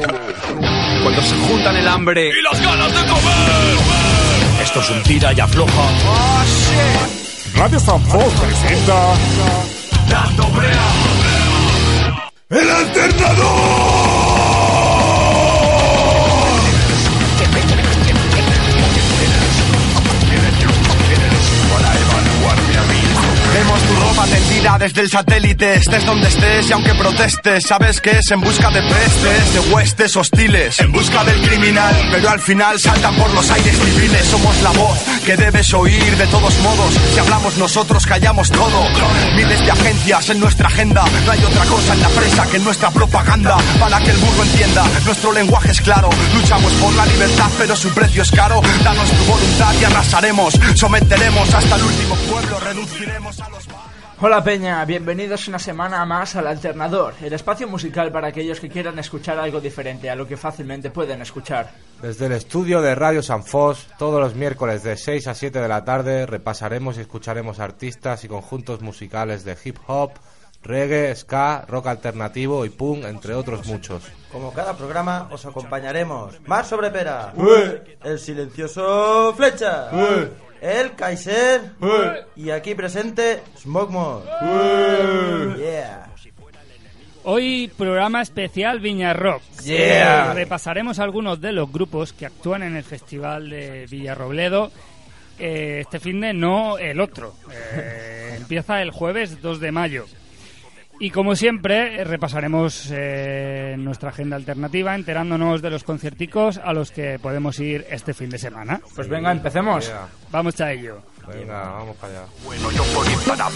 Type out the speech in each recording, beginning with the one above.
Cuando se juntan el hambre y las ganas de comer. Esto es un tira y afloja. Radio Sanford presenta Dando brea. El alternador. Vemos tu ropa tendida desde el satélite, estés donde estés y aunque protestes, sabes que es en busca de pestes, de huestes hostiles, en busca del criminal, pero al final saltan por los aires civiles, somos la voz que debes oír de todos modos, si hablamos nosotros callamos todo, miles de agencias en nuestra agenda, no hay otra cosa en la presa que nuestra propaganda, para que el burro entienda, nuestro lenguaje es claro, luchamos por la libertad pero su precio es caro, danos tu voluntad y arrasaremos, someteremos hasta el último pueblo, reduciremos a los... Hola Peña, bienvenidos una semana más al Alternador, el espacio musical para aquellos que quieran escuchar algo diferente a lo que fácilmente pueden escuchar. Desde el estudio de Radio San Fos, todos los miércoles de 6 a 7 de la tarde repasaremos y escucharemos artistas y conjuntos musicales de hip hop, reggae, ska, rock alternativo y punk, entre otros muchos. Como cada programa os acompañaremos Mar sobre Pera, el silencioso Flecha, el Kaiser y aquí presente Smokemore. Yeah. Hoy programa especial Viña Rock. Yeah. Repasaremos algunos de los grupos que actúan en el Festival de Villarrobledo. eh, este fin de no el otro. Eh, empieza el jueves 2 de mayo. Y como siempre, eh, repasaremos eh, nuestra agenda alternativa, enterándonos de los concierticos a los que podemos ir este fin de semana. Pues venga, empecemos. Yeah. Vamos a ello. Venga, vamos para allá. Bueno, yo por ir para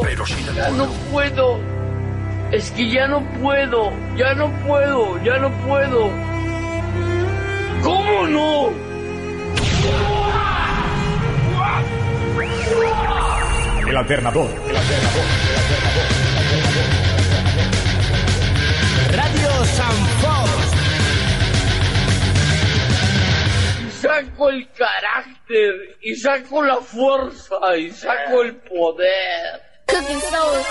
pero sin el Ya no puedo. Es que ya no puedo. Ya no puedo. Ya no puedo. ¿Cómo no? El alternador. El alternador. Radio Sanford. Saco el carácter. Y saco la fuerza. Y saco el poder. Cooking soul.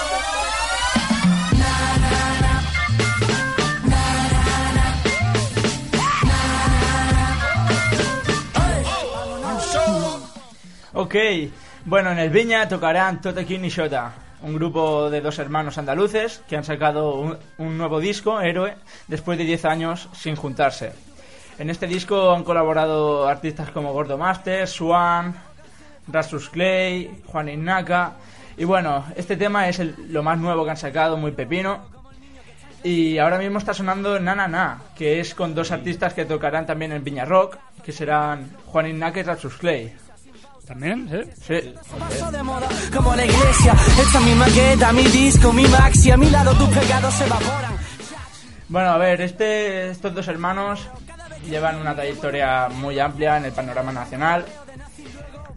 Ok, bueno, en el Viña tocarán Totequín y Shota, un grupo de dos hermanos andaluces que han sacado un, un nuevo disco, Héroe, después de 10 años sin juntarse. En este disco han colaborado artistas como Gordo Master, Swan, Rastus Clay, Juan Innaka. Y bueno, este tema es el- lo más nuevo que han sacado, muy pepino. Y ahora mismo está sonando Na Na Na, que es con dos artistas que tocarán también en Viña Rock, que serán Juan Innaka y Rastus Clay. ¿También? ¿Sí? Sí. Paso de moda como la iglesia. Esta es mi maqueta, mi disco, mi maxi. A mi lado tus pegados se evaporan. Bueno, a ver, este, estos dos hermanos llevan una trayectoria muy amplia en el panorama nacional.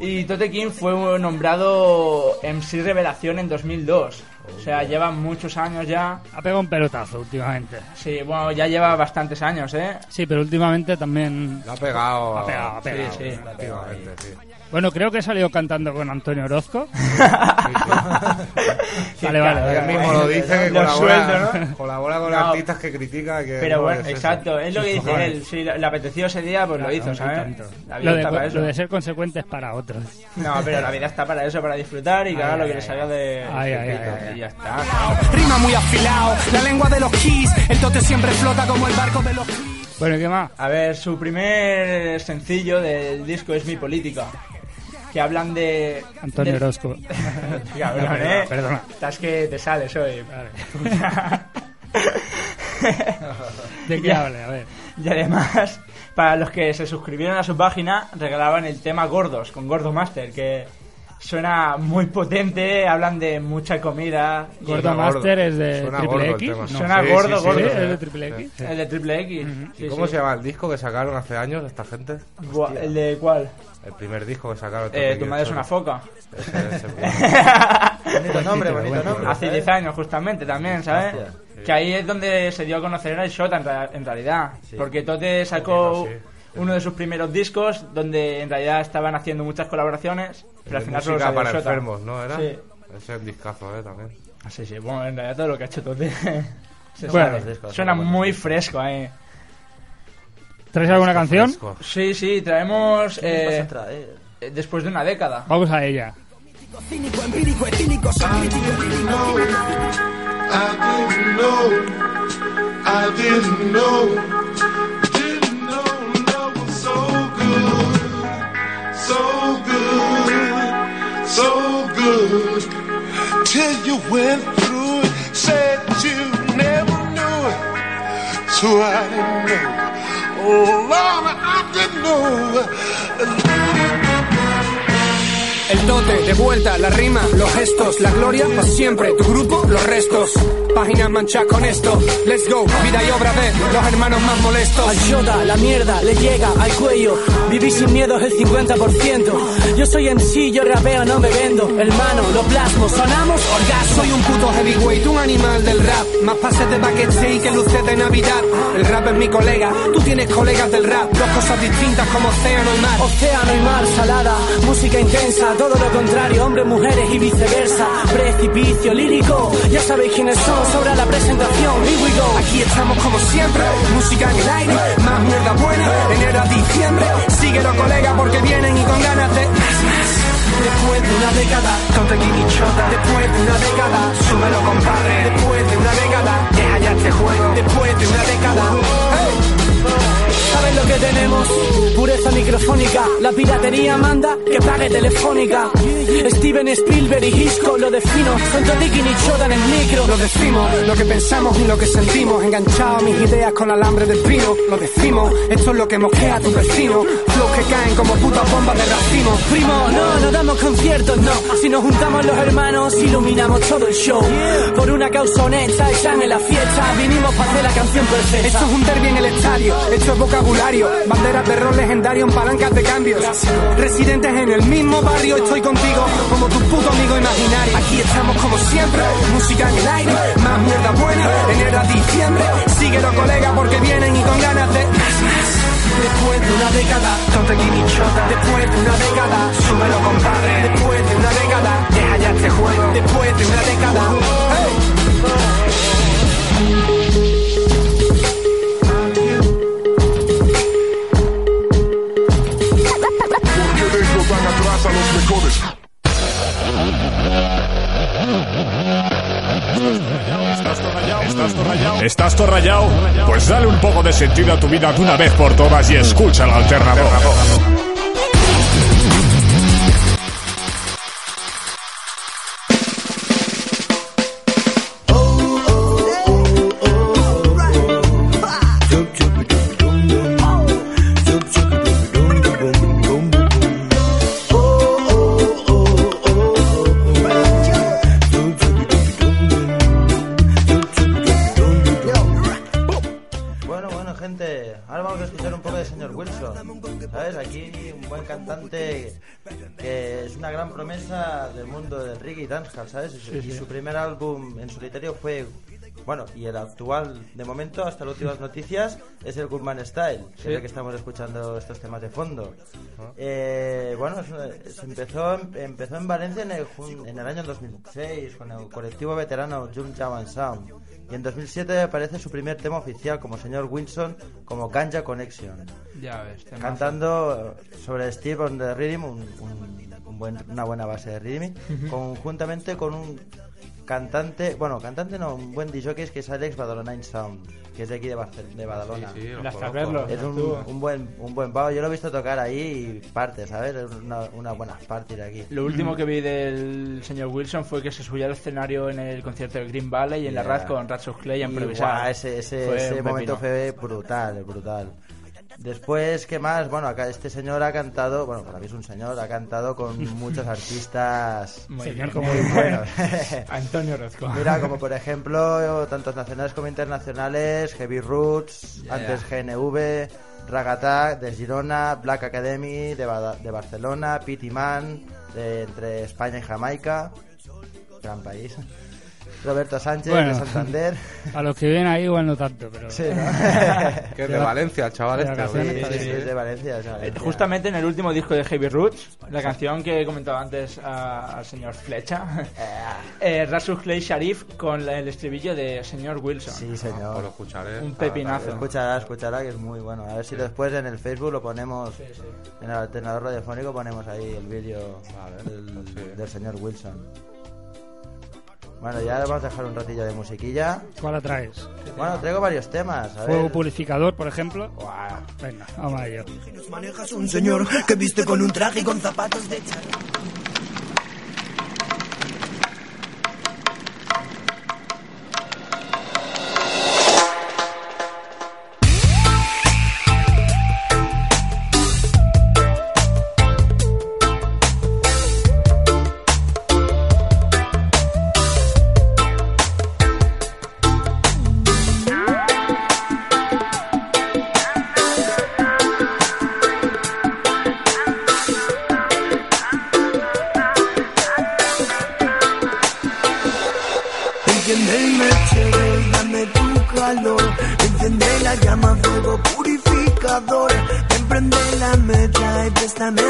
Y Tote King fue nombrado MC Revelación en 2002. O sea, lleva muchos años ya. Ha pegado un pelotazo últimamente. Sí, bueno, ya lleva bastantes años, ¿eh? Sí, pero últimamente también... La ha pegado. Ha pegado, ha pegado. Sí, sí. Últimamente, sí. Bueno, creo que salió cantando con Antonio Orozco. vale, vale. Él mismo lo dice que colabora, ¿no? colabora con No. artistas que critica. Que Pero no bueno, es eso. exacto, es lo que dice Joder. él. Si le apeteció ese día, pues lo hizo, ¿sabes? tanto. La vida Lo de, está para eso. lo de ser consecuente es para otros. No, pero la vida está para eso, para disfrutar y que haga lo que le salga de. Ay, ay. Y ya está. Rima muy afilado, la lengua de los keys. El tote siempre flota como el barco de los Bueno, ¿qué más? A ver, su primer sencillo del disco es Mi Política. Que hablan de. Antonio de- Orozco. Cabrón, No, ¿eh? perdona. Estás que te sales hoy. ¿De qué hable? A ver. Y además, para los que se suscribieron a su página, regalaban el tema Gordos, con Gordo Master, que suena muy potente, hablan de mucha comida. Gordo Master es de Suena Triple X. Suena Sí, gordo, sí, sí, gordo. Sí, es de Triple X. Sí. El de Triple X. ¿Y Sí, cómo sí. se llama el disco que sacaron hace años esta gente? Buah, ¿El de cuál? El primer disco que sacaron. Eh, tu madre es una foca. Ese- ese- Bonito nombre, bonito nombre. Hace 10 años justamente también, ¿sabes? Que ahí es donde se dio a conocer el Shota en, realidad. Porque Tote sacó uno de sus primeros discos donde en realidad estaban haciendo muchas colaboraciones, pero al final solo salió para Shota. enfermos, ¿no? ¿Era? Sí. Ese es un discazo, ¿eh? También. Ah, Sí, sí, bueno, en realidad todo lo que ha hecho Tote Bueno, suena muy fresco ahí. ¿Traes alguna canción? Sí, sí, traemos ¿Qué vas a eh, traer? eh, después de una década. Vamos a ella. Cínico, empírico, etílico, soy crítico, lírico. I didn't know, I didn't know, didn't know love was so good, so good, so good. Till you went through it, said you never knew it, so I didn't know. Lord, I didn't know. El tote, de vuelta, la rima, los gestos, la gloria, para siempre, tu grupo, los restos. Páginas manchadas con esto, let's go, vida y obra de los hermanos más molestos. Al Yoda, la mierda le llega al cuello. Vivir sin miedo es el 50%. Yo soy MC, yo rapeo, no me vendo. Hermano, lo plasmo, sonamos orgasmo. Soy un puto heavyweight, un animal del rap. Más pases de backstage que luces de Navidad. El rap es mi colega, tú tienes colegas del rap. Dos cosas distintas como océano y mar. Océano y mar, salada, música intensa, todo lo contrario, hombres, mujeres y viceversa. Precipicio lírico, ya sabéis quiénes son, sobra la presentación. Here we go. Aquí estamos como siempre, música en el aire, más mierda buena, enero a diciembre. Síguelo colega porque vienen y con ganas de más, más. Después de una década, Tonte Chota, después de una década, súbelo compadre. después de una década, Deja ya este juego. después de una década. ¿Sabes lo que tenemos? Pureza microfónica, la piratería manda que pague telefónica. Steven Spielberg y Hitchcock lo defino, son Totiki y Choda en micro. Lo decimos, lo que pensamos y lo que sentimos, enganchado mis ideas con alambre del pino. Lo decimos, esto es lo que mosquea a tu vecino. Flows que caen como putas bombas de racimo. Primo, no, no damos conciertos, no. Si nos juntamos los hermanos, iluminamos todo el show. Por una causa honesta, están en la fiesta. Vinimos para hacer la canción perfecta. Esto es un derbi en el estadio, esto es Banderas de rol legendario en palancas de cambios. Residentes en el mismo barrio, estoy contigo como tu puto amigo imaginario. Aquí estamos como siempre, música en el aire, más mierda buena, enero a diciembre. Síguelo colega porque vienen y con ganas de más, más. Después de una década, Tonte Chota, después de una década, súbelo compadre. después de una década, Deja ya este juego. después de una década. Porque ¿Estás todo rayado? ¿Estás todo rayado? Pues dale un poco de sentido a tu vida de una vez por todas y escucha el alternador. Y su, primer álbum en solitario fue, bueno, y el actual, de momento, hasta las últimas noticias, es el Goodman Style, que es el que estamos escuchando estos temas de fondo. Eh, bueno, se empezó, empezó en Valencia en el, en el año 2006 con el colectivo veterano Jump Jam and Sound. Y en 2007 aparece su primer tema oficial como señor Wilson, como Ganja Connection. Ya ves, temazo. Cantando sobre Steve on the Rhythm, un- un- un buen- una buena base de rhythm, conjuntamente con un cantante, bueno, cantante no, un buen DJ es que es Alex Badalona Sound, que es de aquí de, Barcel- de Badalona. Sí, sí, lo. Es un, un buen un buen pavo, yo lo he visto tocar ahí y parte, ¿sabes? Es una, una buena parte de aquí. Lo último que vi del señor Wilson fue que se subió al escenario en el concierto de Green Valley y en la. RAD con Ratchet Clay a improvisar. ese ese, Fue ese un momento pepino. fue brutal, brutal. Después, ¿qué más? Bueno, acá este señor ha cantado, bueno, para mí es un señor, ha cantado con muchos artistas Muy Señor bien. como muy buenos. Antonio Rozco. Mira, como por ejemplo, tantos nacionales como internacionales, Heavy Roots, Yeah. antes GNV, Ragatak de Girona, Black Academy de, Bada- de Barcelona, Pity Man de entre España y Jamaica, gran país. Roberto Sánchez Bueno. de Santander. A los que vienen ahí igual no tanto, pero... Sí, ¿no? Que es de Valencia, chaval este. Sí, sí, sí, sí. es de Valencia, es de Eh. Justamente en el último disco de Heavy Roots, la canción que comentaba antes a- al señor Flecha, eh, Russell Clay Sharif con la- el estribillo de señor Wilson. Sí, Pues lo señor. escucharé. Un pepinazo. Escuchará, escuchará, que es muy bueno. A ver si después en el Facebook lo ponemos, en el alternador radiofónico ponemos ahí el vídeo del, pues sí. del señor Wilson. Bueno, ya vamos a dejar un ratillo de musiquilla. ¿Cuál la traes? Bueno, traigo varios temas. A Fuego ver. purificador, por ejemplo. Venga, vamos a ello. Manejas un señor que viste con un traje y con zapatos de charro. Calor. Enciende la llama, fuego purificador. Ven, prende la mecha y préstame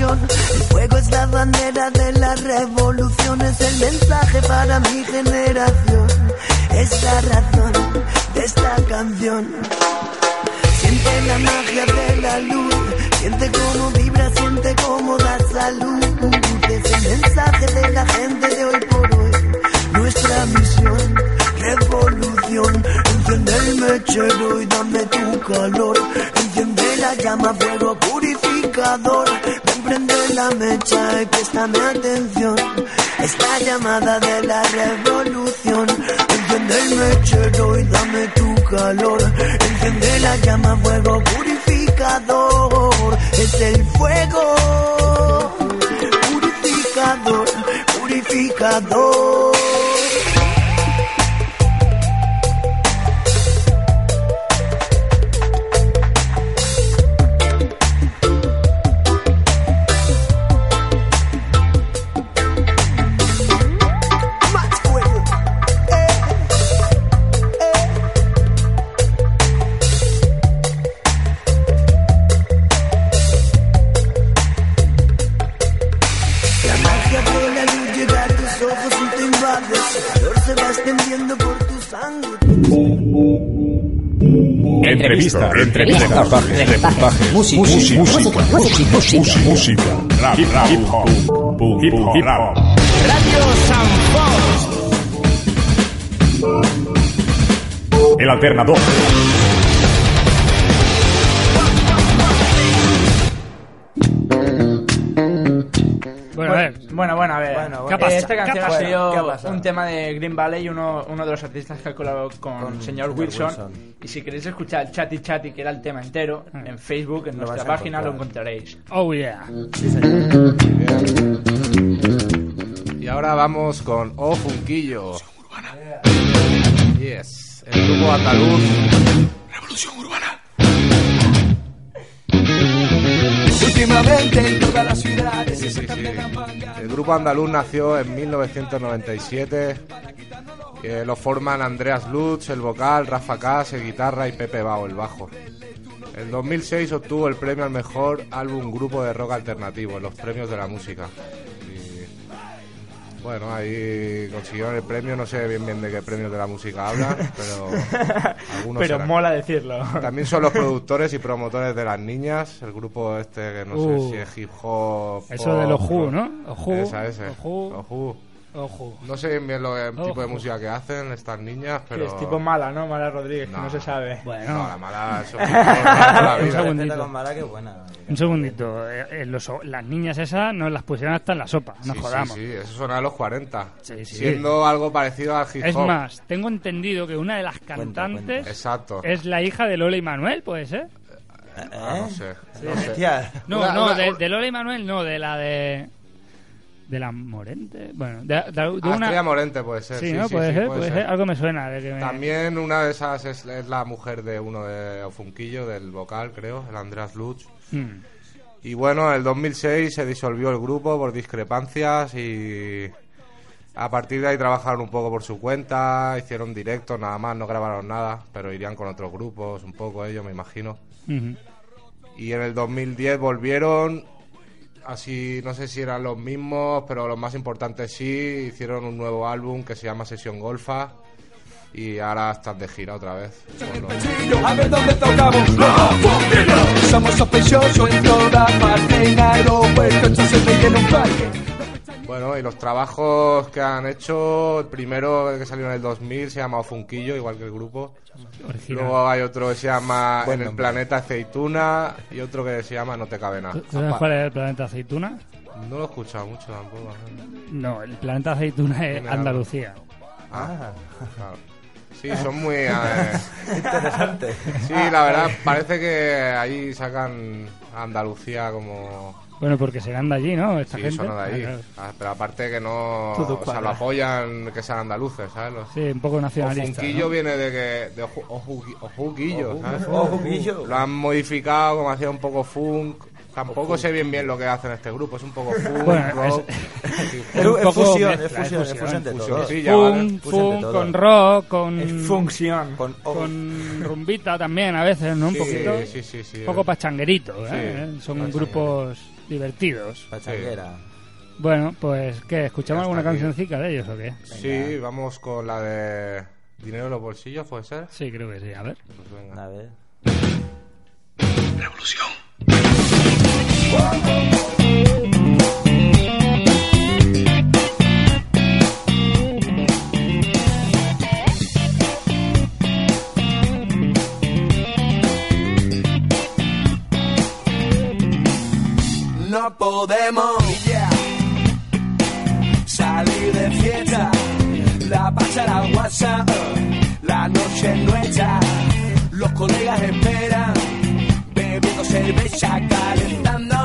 El fuego es la bandera de la revolución. Es el mensaje para mi generación. Es la razón de esta canción. Siente la magia de la luz, siente cómo vibra, siente cómo da salud. Es el mensaje de la gente de hoy por hoy. Nuestra misión, revolución. Enciende el mechero y dame tu calor. Enciende la llama, fuego Ven, prende la mecha y préstame atención. Esta llamada de la revolución. Enciende el mechero y dame tu calor. Enciende la llama, fuego purificador. Es el fuego purificador, purificador. El calor se va extendiendo por tu sangre. Entrevista, entrevista, reportajes, música, música, música, música, música, rap, rap, hip hop, hip hop, rap. Radio San El alternador. Bueno, a ver. Bueno, bueno, a ver. Bueno, ¿Qué Eh? Esta canción ¿Qué ha sido un tema de Green Valley y uno, uno de los artistas que ha colaborado con, Con señor señor Wilson. Wilson. Y si queréis escuchar Chatty Chatty, que era el tema entero, en Facebook, en Lo nuestra página, lo encontrar. encontraréis. Oh, yeah. Sí, señor. Y ahora vamos con O Funquillo. Yes. El grupo Andaluz. Revolución urbana. Últimamente en todas las ciudades. Sí, sí, sí. El grupo andaluz nació en 1997. que lo forman Andreas Lutz, el vocal, Rafa Cas, el guitarra y Pepe Bao, el bajo. En 2006 obtuvo el premio al mejor álbum grupo de rock alternativo en los premios de la música. Bueno, ahí consiguieron el premio, no sé bien bien de qué premios de la música hablan, pero algunos Pero serán. mola decirlo. También son los productores y promotores de Las Niñas, el grupo este que no Uh. sé si es hip hop. Eso de los pop, Who, ¿no? Ojú, Esa, ese. Ojo. No sé bien lo el tipo de música que hacen estas niñas, pero. es tipo mala, ¿no? Mala Rodríguez, que no se sabe. Bueno. No, la mala son la Un vida. segundito. Mara, qué buena. Un segundito. eh, eh, los- las niñas esas nos las pusieron hasta en la sopa. No Sí, sí, jodamos. Sí, eso suena a los 40. Sí, sí. Siendo algo parecido al hip hop. Es más, tengo entendido que una de las cantantes Exacto. es la hija de Lola y Manuel, ¿puede ser? Ah, no sé. Sí. No, sé. No, no, de, de Lola y Manuel no, de la de... De la Morente. Bueno, de, de- de Ah, una... Morente puede ser. Sí, Sí, ¿no? sí, puede, sí, ser, puede puede ser. ser. Algo me suena de que me... También una de esas es, es la mujer de uno de Ofunquillo, del vocal, creo, el Andreas Lutz. Hmm. Y bueno, en el 2006 se disolvió el grupo por discrepancias y a partir de ahí trabajaron un poco por su cuenta, hicieron directos nada más, no grabaron nada, pero irían con otros grupos un poco ellos, me imagino. Y en el 2010 volvieron, así no sé si eran los mismos, pero los más importantes sí, hicieron un nuevo álbum que se llama Sesión Golfa y ahora están de gira otra vez. los- A ver dónde tocamos. Somos sospechosos en toda parte. En aeropuerto, esto se rellena un parque. Bueno, y los trabajos que han hecho, el primero que salió en el 2000 se llama Ofunquillo, igual que el grupo. Original. Luego hay otro que se llama Buen En el nombre. planeta aceituna y otro que se llama No te cabe nada. ¿Tú sabes cuál es el planeta aceituna? No lo he escuchado mucho tampoco. No, el planeta aceituna es Tiene. Andalucía. Ah, claro. Sí, son muy... eh, Interesante. Sí, la verdad, parece que ahí sacan a Andalucía como... Bueno, porque serán de allí, ¿no? Esta Sí, gente. son de ahí. Ah, claro. Ah, Pero aparte que no... O sea, lo apoyan que sean andaluces, ¿sabes? Los- Sí, un poco nacionalista. Ofunquillo ¿no? viene de que... De oju- oju- ojuquillo, Oju- ¿sabes? ojuquillo. Lo han modificado como hacía un poco funk. Tampoco sé bien bien lo que hacen este grupo. Es un poco funk, Bueno, rock. Es, un es poco fusión, mezcla, es fusión, es fusión de fusión. todo. Sí, ya vale. Funk, con rock, con... Es función. Con, oh, con rumbita también a veces, ¿no? Un Sí, poquito. sí, sí, sí. Un poco pachanguerito, ¿eh? Sí, ¿eh? Son grupos divertidos. pachanguera. Bueno, pues, ¿qué? ¿Escuchamos alguna aquí. cancioncica de ellos o qué? Sí, vamos con la de Dinero en los bolsillos, ¿puede ser? Sí, creo que sí. A ver. Pues venga. A ver. No podemos. Salir de fiesta, la pasará WhatsApp, la noche es nuestra, los colegas esperan, bebiendo cerveza, calentando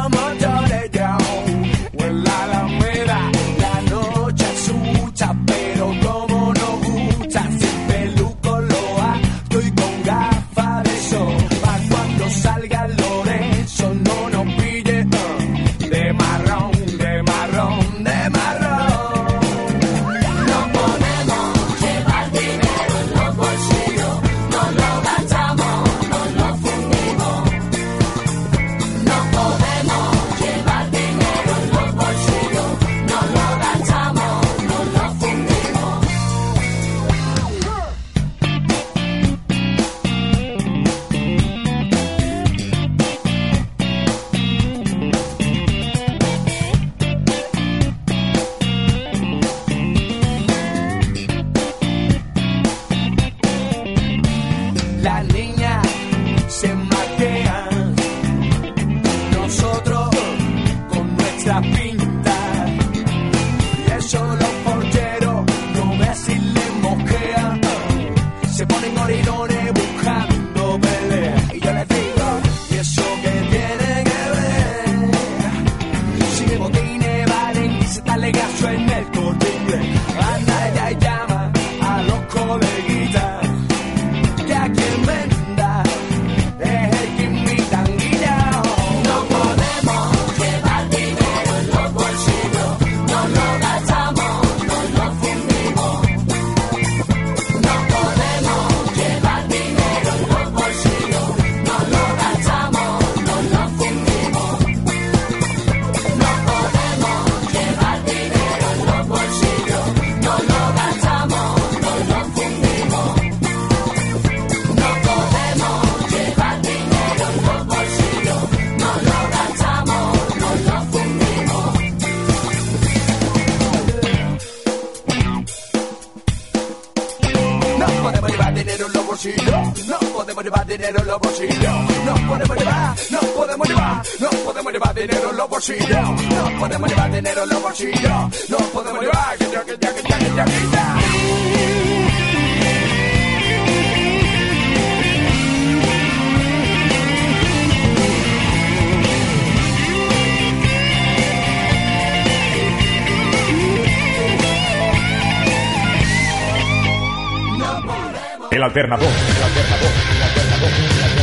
bolsillos. Nos podemos llevar dinero en los bolsillos. Nos podemos llevar, que que que que que ya. El alternador. El alternador. El alternador.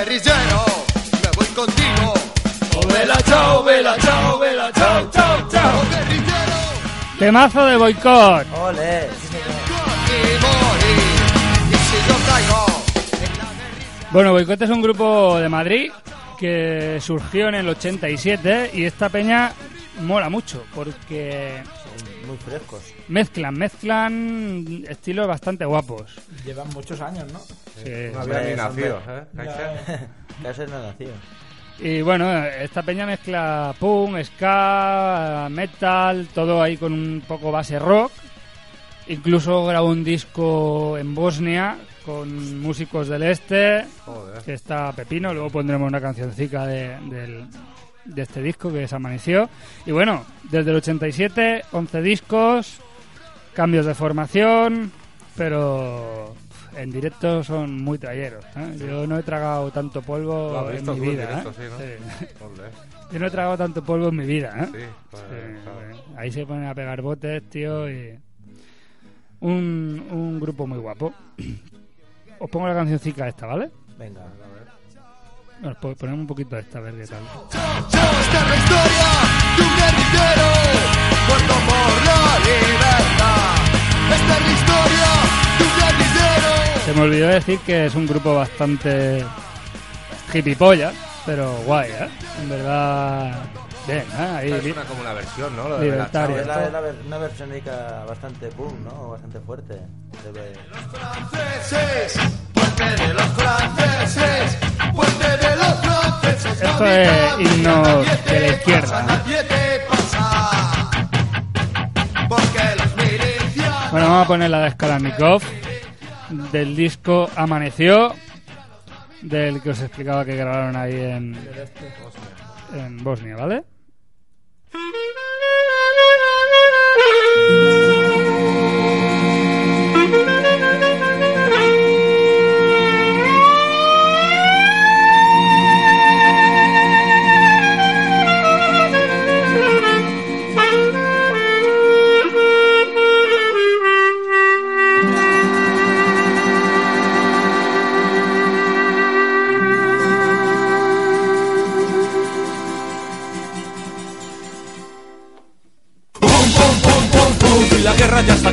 Guerrillero, me voy contigo. Oh, vela, chao, vela, chao, vela, chao, chao, chao. Oh, guerrillero. Temazo de boicot. Ole. Y si yo caigo, Bueno, Boicot es un grupo de Madrid que surgió en el 87 y esta peña mola mucho porque Muy frescos. mezclan, mezclan estilos bastante guapos. Llevan muchos años, ¿no? Sí. No había ni nacido. ¿eh? Kaiser no nació. Y bueno, esta peña mezcla punk, ska, metal, todo ahí con un poco base rock. Incluso grabó un disco en Bosnia con músicos del este, Joder. que está Pepino. Luego pondremos una cancioncica de, del- de este disco que es Amaneció. Y bueno, desde el 87, 11 discos, cambios de formación, pero en directo son muy talleros. ¿eh? Yo no he tragado tanto polvo has en mi vida. directo, ¿eh? sí, ¿no? Sí. Yo no he tragado tanto polvo en mi vida, ¿eh? Sí, pues, Sí, claro. Ahí se ponen a pegar botes, tío, y... Un, un grupo muy guapo. Os pongo la cancioncica esta, ¿vale? Venga. Nos po- ponemos un poquito de esta, a ver qué tal. esta es la historia de un guerrillero muerto por la libertad. Esta es la historia de un guerrillero. Se me olvidó decir que es un grupo bastante hippie pero guay, ¿eh? En verdad, bien, ¿eh? Ahí, Esta li- es una, como una versión, ¿no? Lo de Libertario. Bella Es la, esto. la una versionica bastante punk, ¿no? Bastante fuerte. Debe- Franceses, puente de los franceses, puente de los franceses. Esto es himno de la izquierda, los. Bueno, vamos a poner la de Skalanikov del disco Amaneció, del que os explicaba que grabaron ahí en, en Bosnia, ¿vale?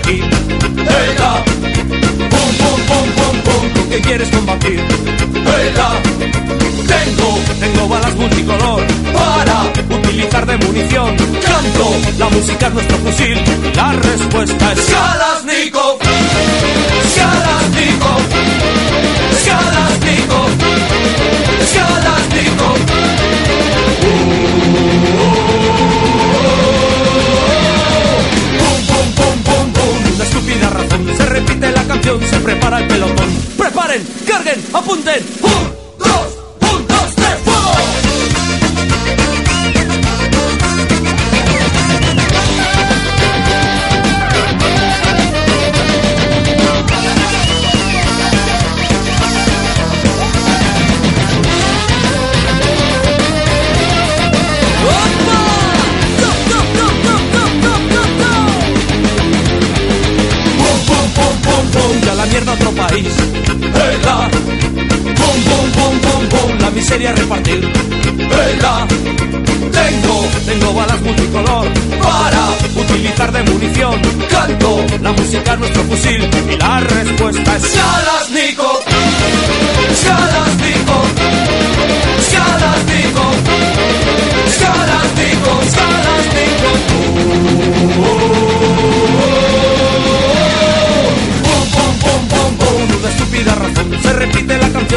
aquí. Pum, pum, pum, pum, pum, ¿con qué quieres combatir? Venga, tengo, tengo balas multicolor para utilizar de munición. Canto, la música es nuestro fusil, la respuesta es. Kalashnikov. Canción, se prepara el pelotón. Preparen, carguen, apunten. Un, a otro país. Venga, pum, pum, pum, pum, pum, la miseria a repartir. Venga, Tengo, tengo balas multicolor para utilizar de munición. Canto, la música es nuestro fusil y la respuesta es Kalashnikov. Kalashnikov.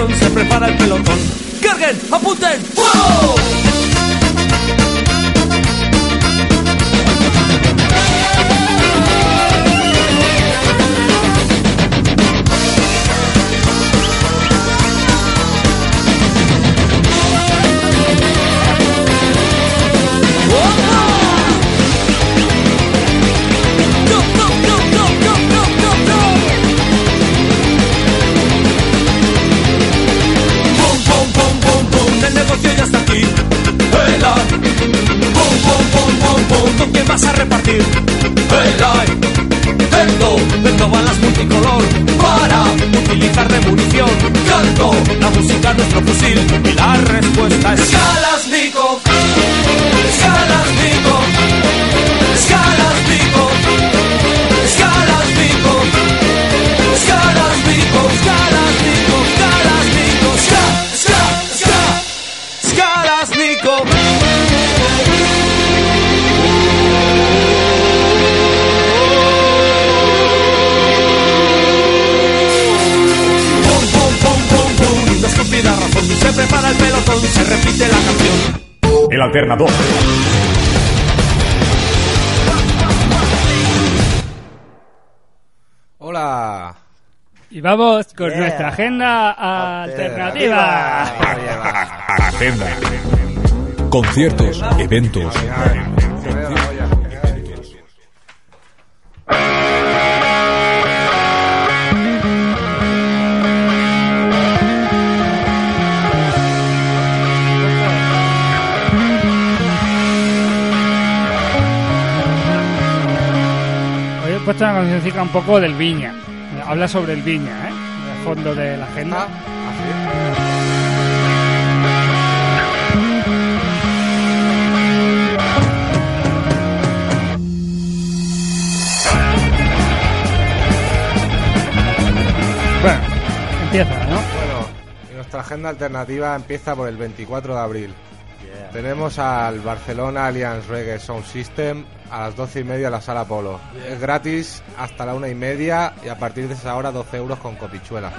Se prepara el pelotón. ¡Carguen! ¡Apunten! ¡Fuego! El alternador. Hola. Y vamos con Yeah. nuestra agenda alternativa. Agenda. Conciertos, eventos. Una cancioncita un poco del Viña. Habla sobre el Viña, ¿eh? El fondo de la agenda. Bueno, empieza, ¿no? Bueno, nuestra agenda alternativa empieza por el 24 de abril. Tenemos al Barcelona Alliance Reggae Sound System a las 12 y media en la sala Polo. Es gratis hasta la una y media y a partir de esa hora 12 euros con copichuela.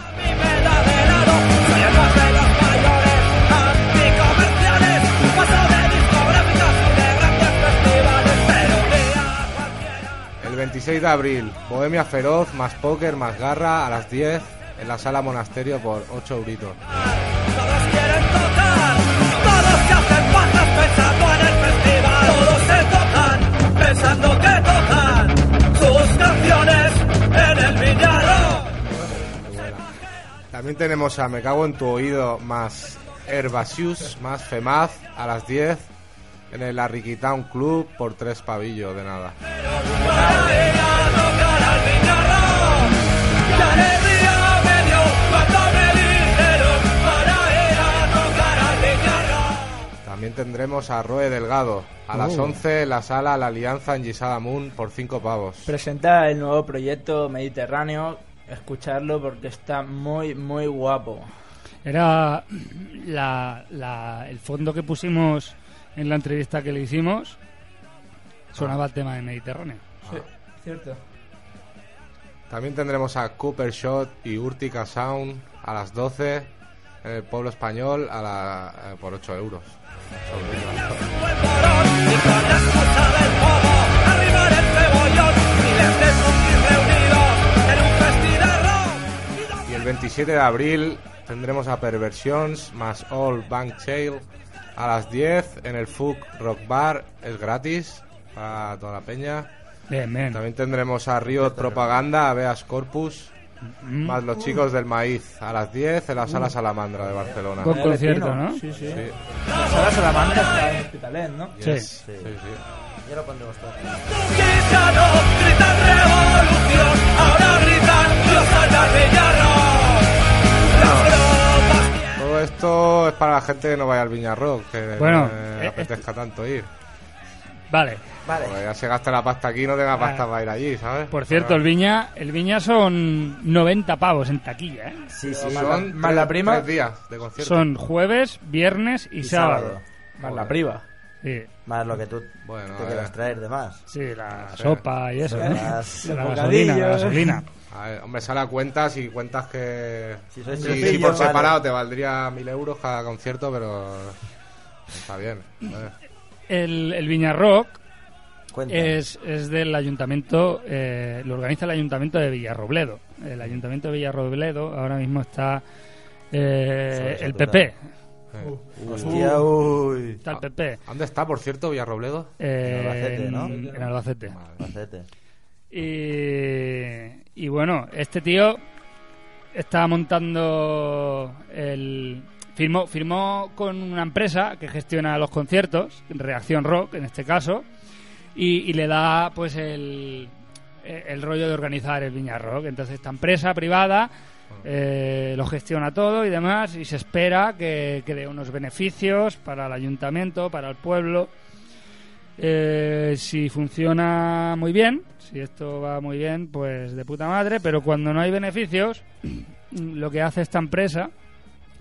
El 26 de abril, Bohemia Feroz más Póker más Garra a las 10 en la sala Monasterio por 8 euritos. Pensando que tocan sus canciones en el Villarro. También tenemos a Me Cago en tu Oído más Herbasius más Femaz a las 10 en el Arriquitown Club por 3 pavillos de nada. También tendremos a Roe Delgado a las Oh. 11 en la sala La Alianza en Gisada Moon por 5 pavos. Presenta el nuevo proyecto Mediterráneo. Escucharlo porque está muy, muy guapo. Era la, la- el fondo que pusimos en la entrevista que le hicimos. Sonaba el tema de Mediterráneo. Sí, cierto. También tendremos a Cooper Shot y Urtica Sound a las 12 en el pueblo español a la, eh, por 8 euros. Y el 27 de abril tendremos a Perversions más All Bank Tail a las 10 en el Fug Rock Bar. Es gratis para toda la peña. Bien, bien. También tendremos a Riot Propaganda, a Beas Corpus, Mm. más los chicos del maíz a las 10 en la sala Salamandra de Barcelona. Con concierto, ¿no? Sí, sí. Sí. La sala Salamanca está en Hospitalet, ¿no? Sí. Sí, sí. Ya lo pondremos todo. Gritan revolución, ahora gritan tropas Todo esto es para la gente que no vaya al Viña Rock, que Bueno, no eh, apetezca tanto ir. Vale. Vale. Ya se gasta la pasta aquí, no tenga pasta Ah. para ir allí, ¿sabes? Por cierto, el Viña, el Viña son 90 pavos en taquilla, ¿eh? Sí, sí. Más la- Son más la prima. tres días de concierto. Son jueves, viernes y, Y sábado. sábado. Más la priva. Sí, Más lo que tú Bueno, te quieras traer de más. sí, la sopa y eso. ¿eh? Las- La gasolina, la gasolina. A ver, hombre, sale a cuentas y cuentas que... Si sois Sí, sencillos, sí, por vale. separado te valdría mil euros cada concierto, pero está bien. A ver. El, el es, es del ayuntamiento, eh, lo organiza el ayuntamiento de Villarrobledo. El ayuntamiento de Villarrobledo ahora mismo está eh, el. PP. Uh. Hostia, uy. Está el PP. ¿Dónde está, por cierto, Villarrobledo? eh, En Albacete, ¿no? En Albacete. Albacete. Y, y bueno, este tío está montando el... Firmó, firmó con una empresa que gestiona los conciertos, Reacción Rock en este caso, y, le da pues el, el rollo de organizar el Viña Rock. Entonces esta empresa privada eh, lo gestiona todo y demás y se espera que, que dé unos beneficios para el ayuntamiento, para el pueblo. Eh, si funciona muy bien, si esto va muy bien, pues de puta madre, pero cuando no hay beneficios, lo que hace esta empresa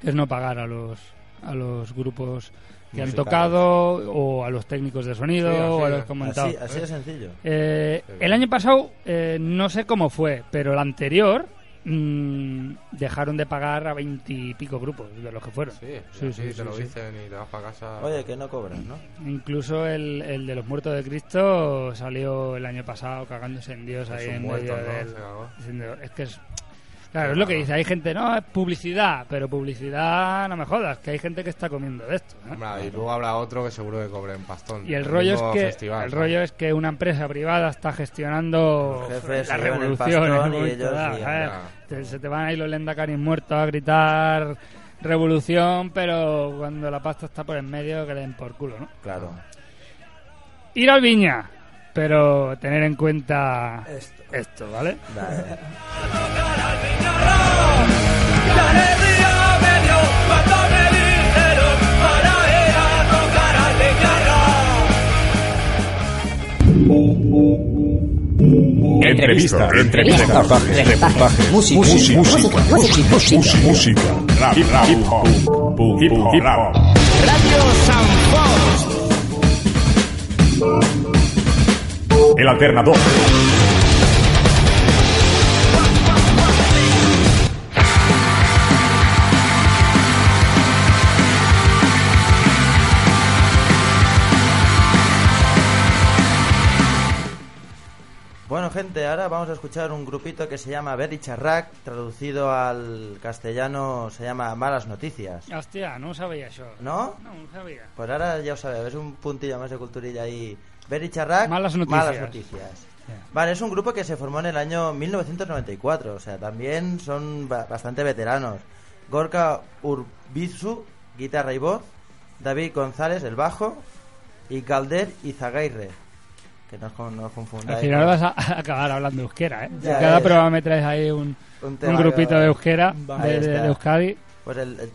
es no pagar a los, a los grupos que han tocado o a los técnicos de sonido Sí, así o a es. los comentados. Así, así de sencillo. Eh, el año pasado eh, no sé cómo fue, pero el anterior mm, dejaron de pagar a veintipico grupos de los que fueron. Sí, Sí, sí, sí, te sí, lo sí. dicen y te vas para casa. Oye, que no cobras, ¿no? Incluso el, el de los muertos de Cristo salió el año pasado cagándose en Dios ahí Esos en diciendo, es que es... Claro, es lo que dice. Hay gente, no, es publicidad, pero publicidad, no me jodas, que hay gente que está comiendo de esto. ¿eh? Hombre, y luego habrá otro que seguro que cobren pastón. Y el rollo es que festival, el rollo es que una empresa privada está gestionando la revolución. se te van ahí los lendacaris muertos a gritar revolución, pero cuando la pasta está por en medio que le den por culo, ¿no? Claro. Ir al Viña, pero tener en cuenta esto, ¿vale? Dale. Entrevista, entrevista, reportajes, reportajes, música, música, música, música, rap, rap, hip hop, hip hop, rap. Radio San El alternador. Bueno, gente, ahora vamos a escuchar un grupito que se llama Bericharrac, traducido al castellano se llama Malas Noticias. Hostia, no sabía eso. ¿No? No, no sabía. Pues ahora ya os sabéis, es un puntillo más de culturilla ahí. Bericharrac, Malas noticias. Malas Noticias. Vale, es un grupo que se formó en el año 1994, o sea, también son ba- bastante veteranos. Gorka Urbizu, guitarra y voz, David González, el bajo, y Calder Izagairre, que no os, no os Al confundáis. final vas a, acabar hablando euskera, ¿eh? Ya, Cada ya. prueba me traes ahí un, Un grupito de euskera, de, de- de Euskadi. Pues el, el-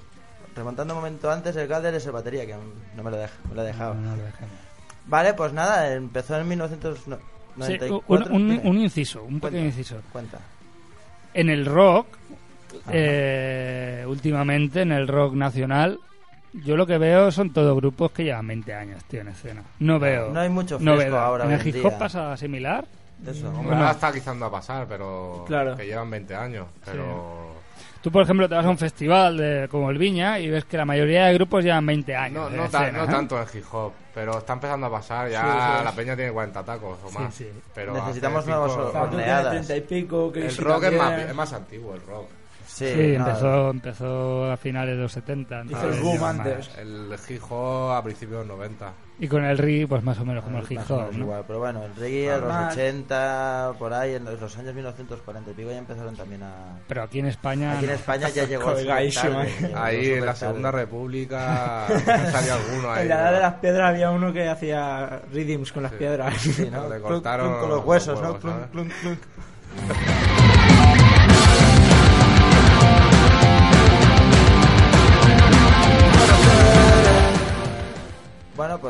remontando un momento antes, el Calder es el batería, que no me lo, deja, me lo he dejado. No, no lo dejemos. Vale, pues nada, empezó en Sí, 1994. un, un- Dime. un inciso, un Cuenta, pequeño inciso. Cuenta. En el rock, eh, últimamente, en el rock nacional, yo lo que veo son todos grupos que llevan 20 años, tío, en escena. No veo. no hay mucho fresco novedad. ahora ¿En el hip hop pasa similar? Eso. Hombre, Bueno. ahora está quizando a pasar, pero Claro. que llevan 20 años. Pero Tú, por ejemplo, te vas a un festival de, como el Viña y ves que la mayoría de grupos llevan 20 años. no, no, ta- escena, no ¿eh? tanto en hip hop, pero está empezando a pasar. Ya Sí, sí. la peña tiene 40 tacos o Sí, más. sí. Pero Necesitamos nuevos horneadas. treinta y pico, que El sí rock es más, es más antiguo, el rock. Sí, Sí, no, empezó, empezó a finales de los 70. Hizo el boom antes. El hip hop a principios de los 90. Y con el reggae, pues más o menos como el hip hop, menos ¿no? igual, pero bueno, el reggae a los Normal. 80, por ahí, en los los años 1940 y pico ya empezaron también a... Pero aquí en España... Aquí en no. España ya llegó súper ¿eh? tarde, llegó Ahí en la tarde. Segunda República salió alguno ahí. En la edad ¿no? de las piedras había uno que hacía rhythms con las Sí. piedras. Sí, ¿no? Le cortaron clunk con los los huesos, ¿no? huevos, Clunk, ¿sabes? clunk, clunk.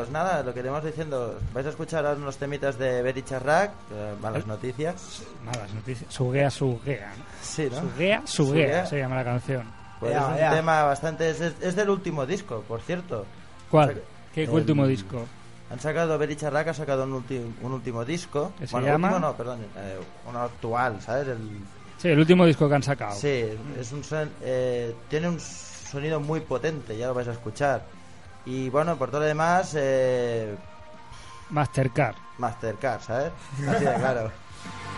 Que le hemos diciendo, vais a escuchar ahora unos temitas de Betty Charrac, eh, malas noticias. Malas noticias. Suguea, suguea. Sí, ¿no? Suguea, suguea, Suguea. se llama la canción. Pues Ya, es un ya. tema bastante... Es, es del último disco, por cierto. ¿Cuál? ¿Qué El- último disco? Han sacado, Betty Charrac ha sacado un, ulti- un último disco. ¿Que se bueno, llama? último no, perdón, eh, uno actual, ¿sabes? El, Sí, el último disco que han sacado. Sí, es un son- eh, tiene un sonido muy potente, ya lo vais a escuchar. Y bueno, por todo lo demás, eh, Mastercard. Mastercard, ¿sabes? Así de claro.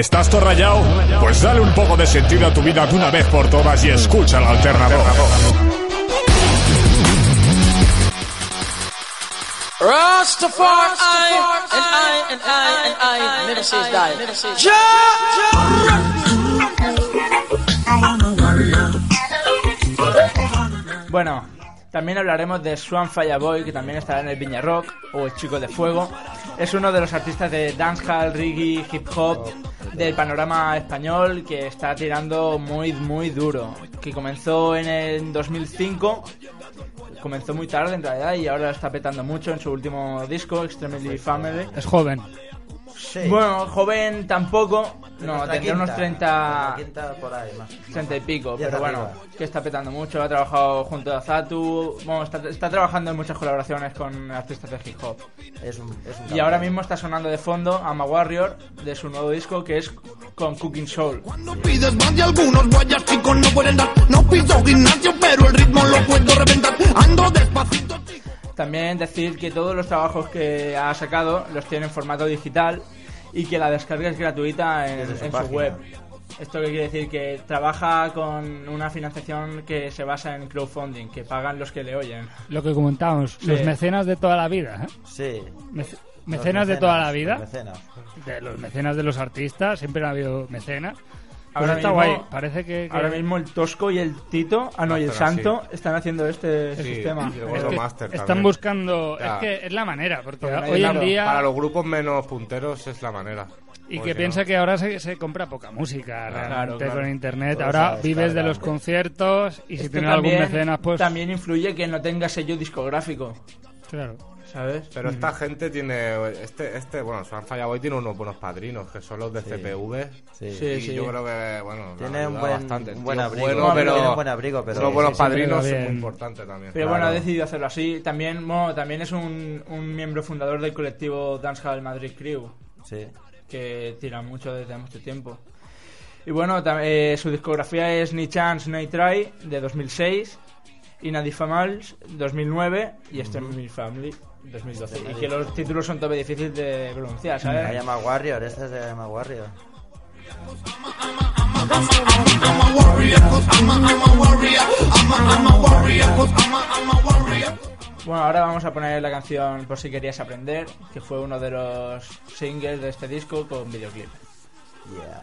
¿Estás todo rayado? Pues dale un poco de sentido a tu vida de una vez por todas y escucha el alternador. Rastafari, and I, and I, and I, never says die. Bueno, también hablaremos de Swan Fireboy, que también estará en el Viña Rock, o el Chico de Fuego. Es uno de los artistas de dancehall, reggae, hip hop del panorama español que está tirando muy, muy duro. Que comenzó en el 2005, comenzó muy tarde en realidad y ahora está petando mucho en su último disco, Extremely Family. Es joven. Bueno, joven tampoco, no, tendrá unos quinta, 30... nuestra quinta por ahí, más. 30 y pico, pero bueno, arriba. que está petando mucho, ha trabajado junto a Zatu, bueno, está, está trabajando en muchas colaboraciones con artistas de hip hop. Es un, es un Y ahora mismo está sonando de fondo Ama Warrior de su nuevo disco que es con Cooking Soul. Pides más de algunos guayas chicos no pueden dar. No piso gimnasio, pero el ritmo lo puedo reventar. Ando despacito. También decir que todos los trabajos que ha sacado los tiene en formato digital y que la descarga es gratuita en, Desde su en su página. web. Esto que quiere decir que trabaja con una financiación que se basa en crowdfunding, que pagan los que le oyen. Lo que comentábamos, Sí. los mecenas de toda la vida. ¿eh? Sí. Mece- mecenas de toda la los vida. mecenas. De los mecenas de los artistas, siempre ha habido mecenas. Pues Ahora está mismo- guay. Parece que, que- Ahora mismo el Tosco y el Tito, ah no, y el. Santo están haciendo este Sí, sistema. es que están también. buscando. Ya. Es que es la manera, porque Porque hoy en día. Para los grupos menos punteros es la manera. Y que piensa no- que ahora se, se compra poca música Claro, realmente claro. con internet. Todo ahora vives de los conciertos y si Esto tienes algún mecenas, pues. También influye que no tenga sello discográfico. Claro. ¿Sabes? Pero esta gente tiene. Este, este bueno, Swan Fireboy tiene unos buenos padrinos, que son los de Sí. CPV. Sí. Sí, y sí. yo creo que, bueno, Tiene un buen- bastante. un buen abrigo. Bueno, No, pero. tiene un buen abrigo, pero- Los buenos padrinos bien. muy importantes también. Pero Claro. bueno, ha decidido hacerlo así. También, bueno, también es un, un miembro fundador del colectivo Dancehall Madrid Crew, Sí. que tira mucho desde mucho tiempo. Y bueno, eh, su discografía es Ni Chance, No Try, de 2006, y Nadifamals, 2009, y este es Mi Family, 2012. Y que los títulos son todavía difíciles de pronunciar, I ¿sabes? am a Warrior, este es de I am a Warrior. Bueno, ahora vamos a poner la canción Por si querías aprender, que fue uno de los singles de este disco con videoclip. Yeah.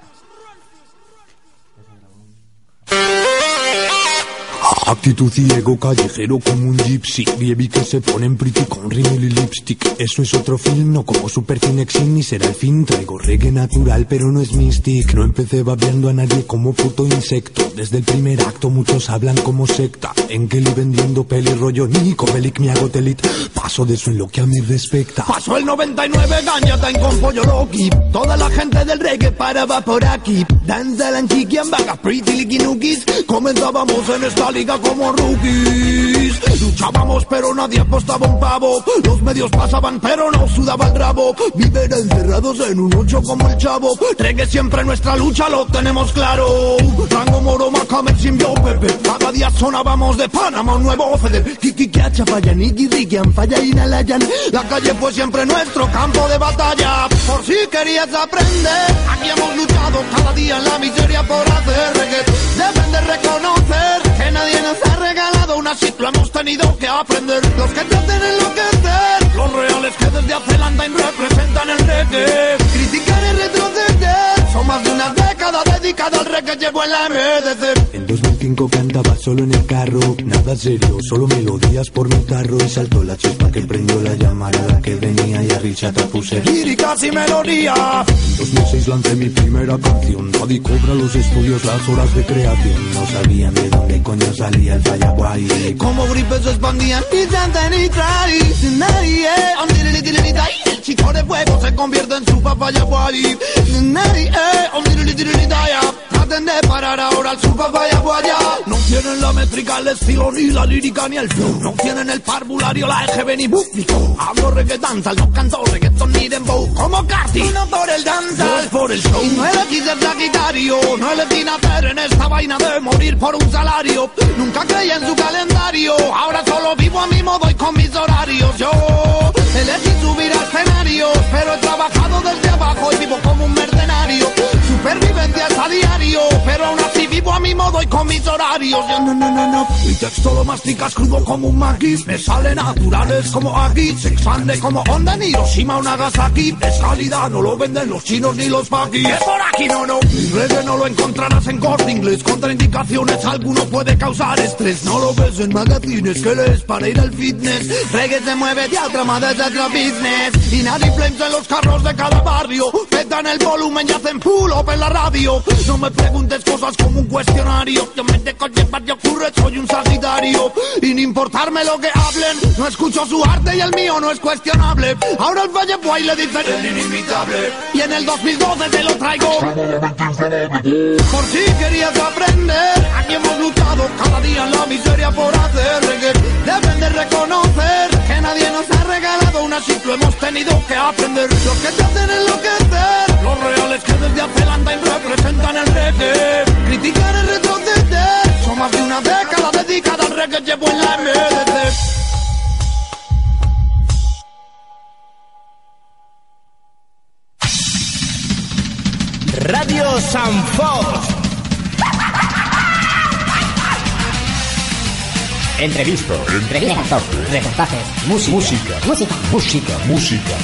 Actitud ciego, callejero como un gypsy. Baby que se ponen pretty con rímel y lipstick. Eso es otro film, no como Super Cinexin Ni será el fin, traigo reggae natural pero no es mystic. No empecé babeando a nadie como puto insecto. Desde el primer acto muchos hablan como secta. En Kelly vendiendo peli rollo Nico Bellic me hago telit Paso de eso en lo que a mí respecta. Pasó el 99, gañata en con pollo loki. Toda la gente del reggae paraba por aquí. Danza la chiqui en vagas, pretty licky nookies. Comenzábamos en esta liga como rookies. Luchábamos pero nadie apostaba un pavo. Los medios pasaban pero no sudaba el rabo. Viven encerrados en un ocho como el chavo. Reggae siempre nuestra lucha, lo tenemos claro. Pepe. Cada día sonábamos de Panamá un nuevo Feder. Kiki, Kiacha, Falla, Niki, Rikian, Falla, Inalayan. La calle fue siempre nuestro campo de batalla. Por si querías aprender, aquí hemos luchado cada día en la miseria por hacer reggae. Deben de reconocer que nadie nos ha regalado una así lo hemos tenido que aprender. Los que traten enloquecer, los reales que desde hace representan el reggae. Criticar y retroceder, son más de una década dedicada al reggae, llegó el MDC. En 2005 cantaba solo en el carro, nada serio, solo melodías por mi carro. Y saltó la chispa que prendió la llamarada que venía y a Richard puse. Líricas y melodía. En 2006 lancé mi primera canción, Daddy cobra los estudios las horas de creación, no sabían de dónde coño salía el falla guay. Como gripes se expandían y tanta ni traí Nadie, el chico de fuego se convierte en su papaya guay Nadie, traten de parar ahora al su papaya guaya No tienen la métrica, el estilo, ni la lírica, ni el flow. No tienen el parvulario, la EGB ni público. Hablo reggae danza, no canto reggaeton ni dembow. Como Carti, uno por el danza, dos por el show. Y no elegí ser sagitario, no elegí nacer en esta vaina de morir por un salario. Nunca creí en su calendario, ahora solo vivo a mi modo y con mis horarios. Yo elegí subir a escenarios, pero he trabajado desde abajo y vivo como un mercenario Supervivencia es a diario, pero aún así vivo a mi modo y con mis horarios. No, no, no, no, mi texto lo masticas crudo como un maquis. Me sale naturales como aquí, se expande como Honda en Hiroshima o Nagasaki Es calidad, no lo venden los chinos ni los paquis Es por aquí, no, no, mi reggae no lo encontrarás en corte inglés. Contraindicaciones, alguno puede causar estrés. No lo ves en magazines que lees para ir al fitness Reggae se mueve diagrama desde otro business. Y nadie flames en los carros de cada barrio. Petan el volumen y hacen pull la radio No me preguntes cosas como un cuestionario. Yo me dejo llevar ocurre, soy un sagitario. Y ni importarme lo que hablen, no escucho su arte y el mío no es cuestionable. Ahora el Valle Boy le dicen el inimitable. Y en el 2012 te lo traigo. Por si querías aprender, aquí hemos luchado cada día en la miseria por hacer reggae. Deben de reconocer que nadie nos ha regalado una ciclo, hemos tenido que aprender. Lo que te hacen enloquecer, los reales que desde hace Landine representan el reggae. Criticar es retroceder, son más de una década dedicada al reggae, llevo en la MDC. Radio Sanfos. Entrevistas, Entrevistas, reportajes, música, música, música, música, música,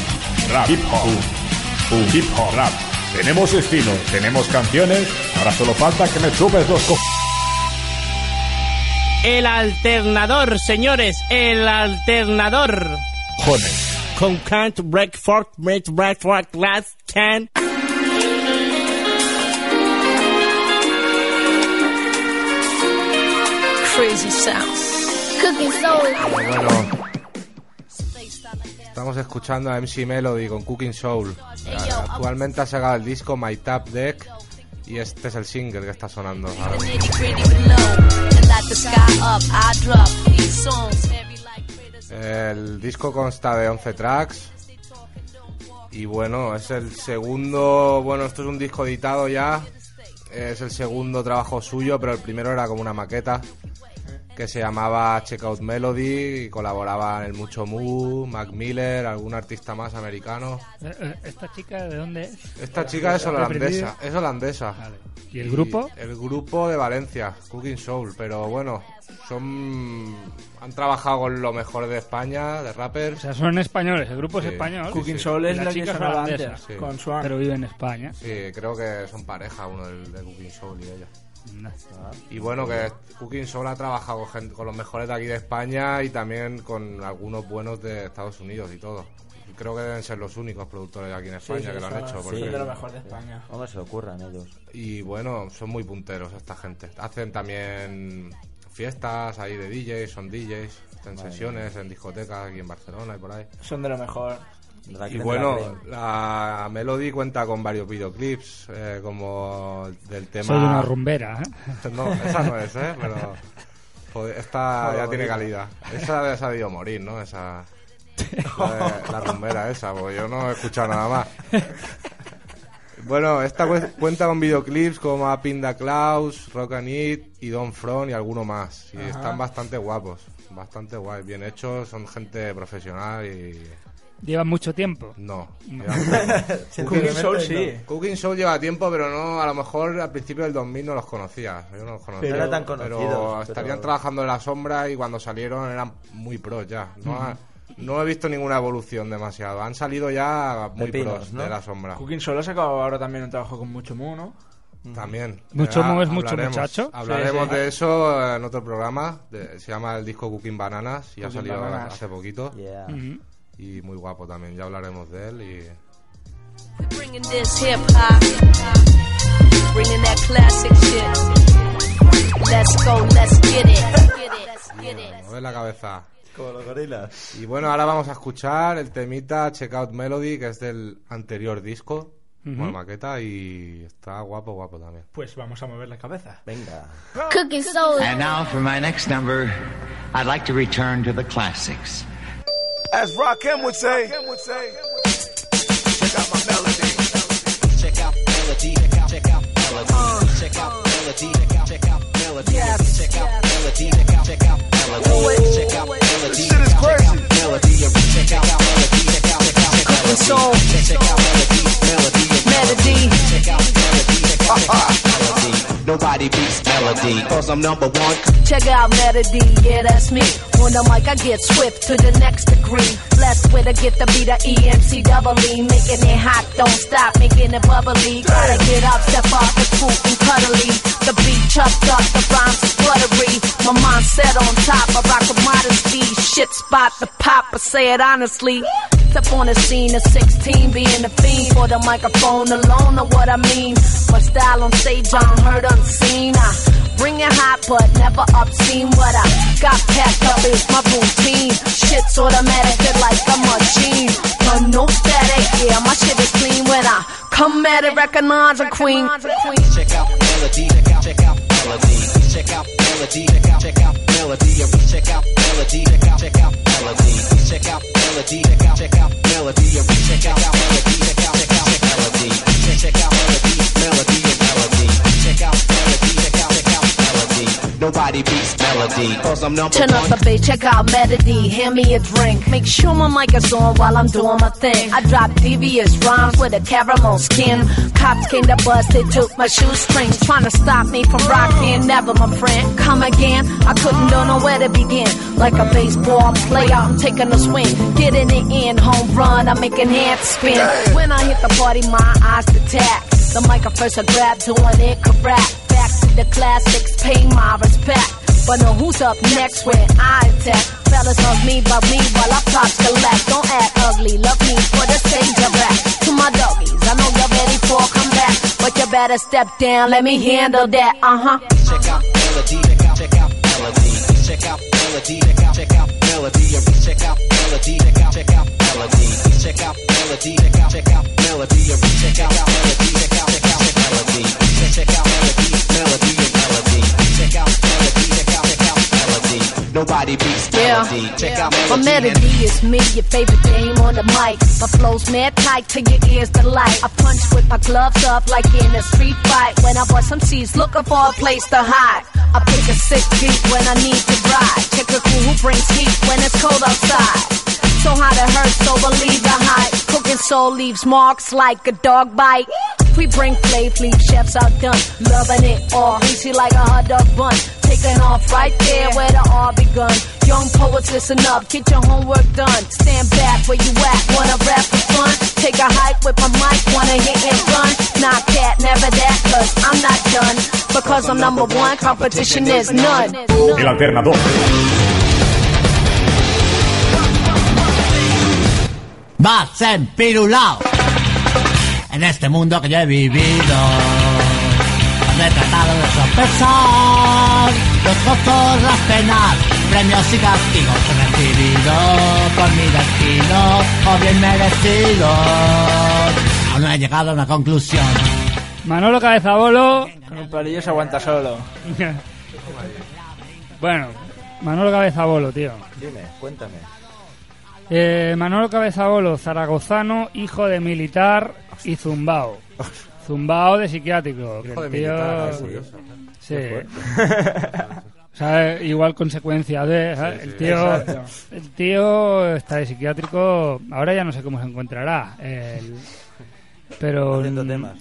rap, hip hop, hip hop, rap. Tenemos estilo, tenemos canciones, ahora solo falta que me chupes los co... El alternador, señores, el alternador. Jones. Con can't break fork, break, break, fork, glass, can. Crazy sounds. Cooking soul. Estamos escuchando a MC Melody con Cooking Soul. Actualmente ha sacado el disco My Tap Deck y este es el single que está sonando. ahora. El disco consta de 11 tracks. Y bueno, es el segundo. Bueno, esto es un disco editado ya. Es el segundo trabajo suyo, pero el primero era como una maqueta que se llamaba Checkout Melody y colaboraban el Mucho Mu, Mac Miller, algún artista más americano. Eh, eh, ¿Esta chica de dónde es? Esta chica es ¿Ha holandesa, es holandesa. Vale. ¿Y el grupo? El grupo de Valencia, Cooking Soul, pero bueno, son han trabajado con lo mejor de España, de rappers. O sea, son españoles, el grupo Sí. es español. Cooking Soul es la que chica sonaba holandesa, antes, con Swan. Pero vive en España. Sí, creo que son pareja uno de Cooking Soul y ella. Y bueno, que Cooking Soul ha trabajado con, gente- con los mejores de aquí de España y también con algunos buenos de Estados Unidos y todo. Creo que deben ser los únicos productores de aquí en España sí, que lo han hecho. sí, porque- de lo mejor de España. ¿Cómo se ocurran ellos? Y bueno, son muy punteros esta gente. Hacen también fiestas ahí de DJs, son DJs, hacen Madre sesiones en discotecas aquí en Barcelona y por ahí. Son de lo mejor. Y bueno, la Melody cuenta con varios videoclips, eh, como del tema... Soy una rumbera, ¿eh? No, esa no es, ¿eh? Pero joder, esta ya tiene calidad. Esa ha debido morir, ¿no? Esa... La, rumbera esa, porque yo no he escuchado nada más. Bueno, esta cue- cuenta con videoclips como a Pinda Klaus, Rock and Eat y Don Front y alguno más. Y Ajá. están bastante guapos, bastante guay, bien hechos, son gente profesional y... Llevan mucho tiempo. No. Cooking Soul sí. Cooking Soul lleva tiempo, pero no, a lo mejor al principio del 2000 no los conocía. Yo no los conocía. Pero- No eran tan Pero conocidos, estarían pero- trabajando en la sombra y cuando salieron eran muy pros ya. No, ha- no he visto ninguna evolución demasiado. Han salido ya muy Pepinos, pros ¿no? de la sombra. Cooking Soul ha sacado ahora también un trabajo con mucho Mu, ¿no? También. ¿Mucho Mu es mucho hablaremos- muchacho? Hablaremos Sí, sí. de eso en otro programa. de- se llama el disco Cooking Bananas y ha salido Bananas. hace poquito. Ujú. Y muy guapo también. Ya hablaremos de él y... Mueve la cabeza. Como los gorilas. Y bueno, ahora vamos a escuchar el temita Check Out Melody, que es del anterior disco, Ujú. bueno, maqueta, y está guapo, guapo también. Pues vamos a mover la cabeza. Venga. Cooking soul. And now for my next number, I'd like to return to the classics. As Rakim would say, check out my melody. Check out melody, check out, check out melody, check out melody, check out, check out melody, check out melody, check out, check out melody, check out melody, This shit is crazy. melody, check out melody, check out, check out Cooking soul. check out melody, melody, Melody. check out melody, check out, check out melody. Nobody beats melody, cause I'm number one. Check out Melody, yeah, that's me. On the mic, I get swift to the next degree. Blessed with a gift to be the EMC double E. Making it hot, don't stop, making it bubbly. Gotta get up, step off, it's cool and cuddly. The beat chucked up, the rhymes is buttery. My mind set on top, I rock with modesty. Shit spot the pop, I say it honestly. Step on the scene at 16, being the fiend for the microphone alone, know what I mean. My style on stage, unheard, unseen. I bring it hot, but never obscene. What I got packed up is my routine. Shit's automatic, feel like a machine. But no static, yeah, my shit is clean when I come at it, recognize a queen. Check out melody, check out, check out melody, check out melody, check out, check out melody, check out melody, check out, check out melody, check out melody, check out, check out melody, check out melody, check out, check out melody, check out melody melody, Nobody beats melody, cause I'm number Turn up the bass, check out melody, hand me a drink. Make sure my mic is on while I'm doing my thing. I drop devious rhymes with a caramel skin. Cops came to bust, they took my shoestrings. Trying to stop me from rocking, never my friend. Come again, I couldn't don't know where to begin. Like a baseball player, I'm taking a swing. Getting it in, home run, I'm making hands spin. When I hit the party, my eyes detach. The mic at first I grab, doing it correct. Back to the classics, pay my respect. But know who's up next when I attack. Fellas love me, but me while I pop select. Don't act ugly, love me for the stage of rap. To my doggies, I know you're ready for a comeback. But you better step down, let me handle that, uh huh. Check out melody, check out, check out melody, check out melody, check out, melody, check out melody, check out, melody, check out melody, check out, melody, check out melody, check out, check out melody, check out melody, melody and melody, check out melody, check out, check out melody. Nobody beats melody. Check out My melody. and- melody is me, your favorite game on the mic. My flow's mad tight to your ears delight. I punch with my gloves up like in a street fight. When I bust some seeds, looking for a place to hide. I pick a sick beat when I need to ride. Check a cool who brings heat when it's cold outside. So hot it hurts, so believe the hype. Soul leaves marks like a dog bite. We bring flav, leave chefs outdone. Loving it all, greasy like a hot dog bun. Taking off right there where the all begun. Young poets, listen up, get your homework done. Stand back where you at, wanna rap for fun? Take a hike with my mic, wanna hit and run? Not that, never that, cause I'm not done. Because I'm number one, competition is none. El alternador. Vas empirulao en este mundo que yo he vivido. Donde he tratado de sopesar los gozos, las penas, premios y castigos que he recibido por mi destino o bien merecido. Aún no he llegado a una conclusión. Manolo Cabezabolo. Con un palillo se aguanta solo. bueno, Manolo Cabezabolo, tío. Dime, cuéntame. Eh, Manolo Cabezabolo, zaragozano, hijo de militar y zumbao. Zumbao de psiquiátrico. que Hijo el de tío- militar, es curioso. Sí. Qué O sea, igual consecuencia de... ¿sabes? Sí, el, tío, Exacto. el tío está de psiquiátrico. Ahora ya no sé cómo se encontrará. el- pero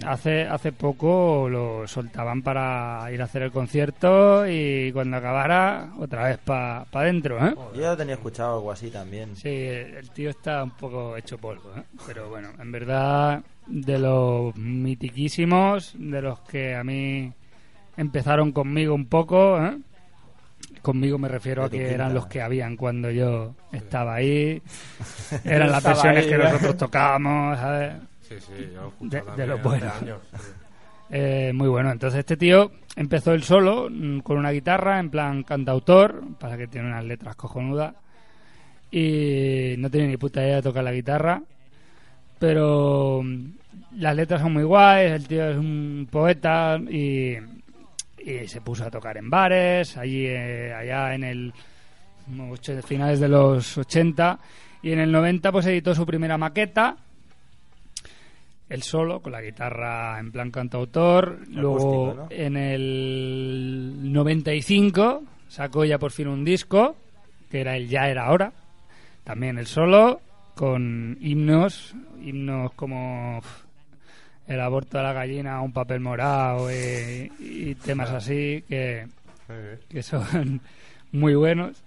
hace hace poco lo soltaban para ir a hacer el concierto y cuando acabara otra vez para adentro, ¿eh? Yo ya tenía escuchado algo así también. Sí, el tío está un poco hecho polvo, ¿eh? Pero bueno, en verdad, de los mitiquísimos, de los que a mí empezaron conmigo un poco, ¿eh? Conmigo me refiero a que eran los que habían cuando yo estaba ahí. Eran las versiones que ¿eh? nosotros tocábamos, ¿sabes? Sí, sí, yo lo De, los buenos. años, sí. Eh, muy bueno. Entonces este tío empezó él solo mm, con una guitarra en plan cantautor, para que tiene unas letras cojonudas y no tiene ni puta idea de tocar la guitarra, pero mm, las letras son muy guays, el tío es un poeta y, y se puso a tocar en bares, allí eh, allá en el och- finales de los 80 y en el 90 pues editó su primera maqueta él solo, con la guitarra en plan cantautor. Luego, Acústico, ¿no? en el 95, sacó ya por fin un disco, que era el Ya era ahora. También el solo, con himnos, himnos como el aborto de la gallina, un papel morado y, y temas así que, que son muy buenos.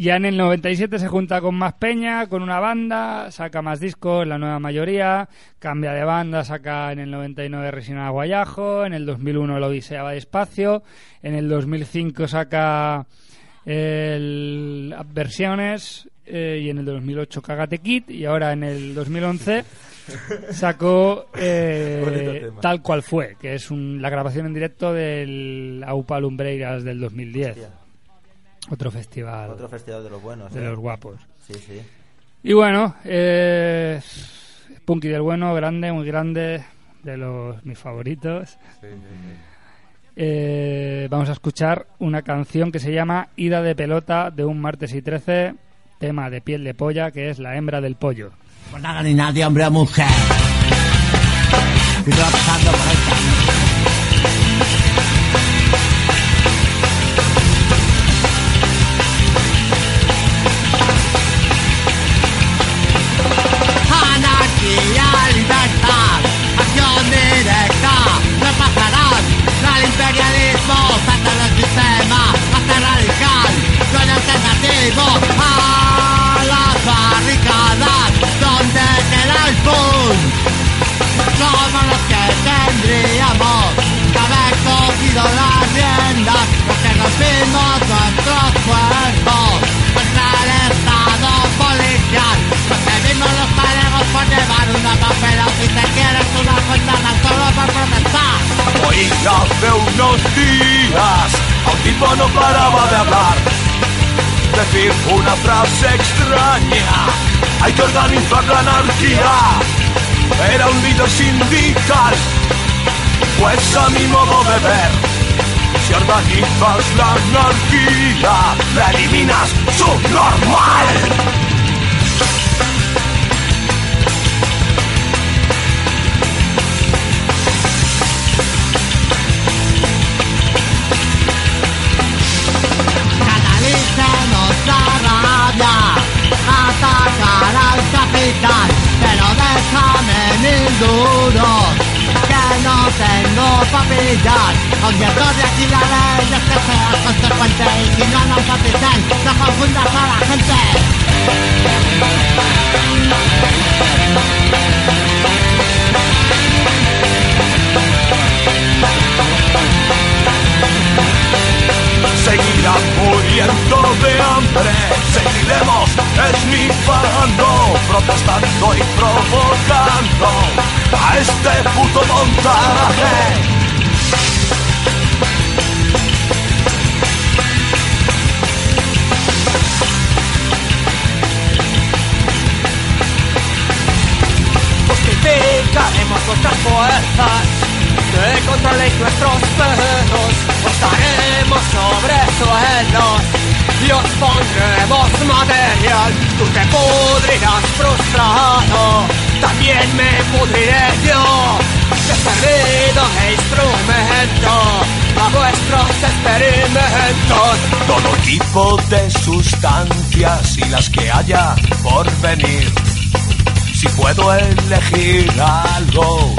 Ya en el 97 se junta con más peña, con una banda, saca más discos, la nueva mayoría, cambia de banda, saca en el 99 Resina Guayajo, en el 2001 el Odisea va despacio, en el 2005 saca el versiones, eh, y en el 2008 Cagate Kid y ahora en el 2011 sacó eh. Tal Cual Fue, que es un- la grabación en directo del Aupa Lumbreiras del 2010. Hostia. Otro festival Otro festival de los buenos. de ¿eh? los guapos. Sí, sí. Y bueno, eh, Punky del Bueno, grande, muy grande, de los mis favoritos. Eh, vamos a escuchar una canción que se llama Ida de pelota de un martes y 13, tema de piel de polla, que es La hembra del pollo. Pues nada ni nadie, hombre o mujer. Por el tipo no paraba de hablar, decir una frase extraña. Hay que organizar la anarquía. Era un líder sindical, pues a mi modo de ver, si organizas la anarquía, la eliminas subnormal. Mil duros, que no tengo papillas, aunque de aquí la ley es que sea consecuente, y si no, no papillas, no confundas a la gente. Seguirán muriendo de hambre, seguiremos esnifando, protestando y provocando a este puto montaje. Fuerzas que controléis nuestros perros. Os daremos sobre suelos y os pondremos material. Tú te pudrirás frustrado, también me pudriré yo. He servido de instrumento a vuestros experimentos. Todo tipo de sustancias y las que haya por venir. Si puedo elegir algo,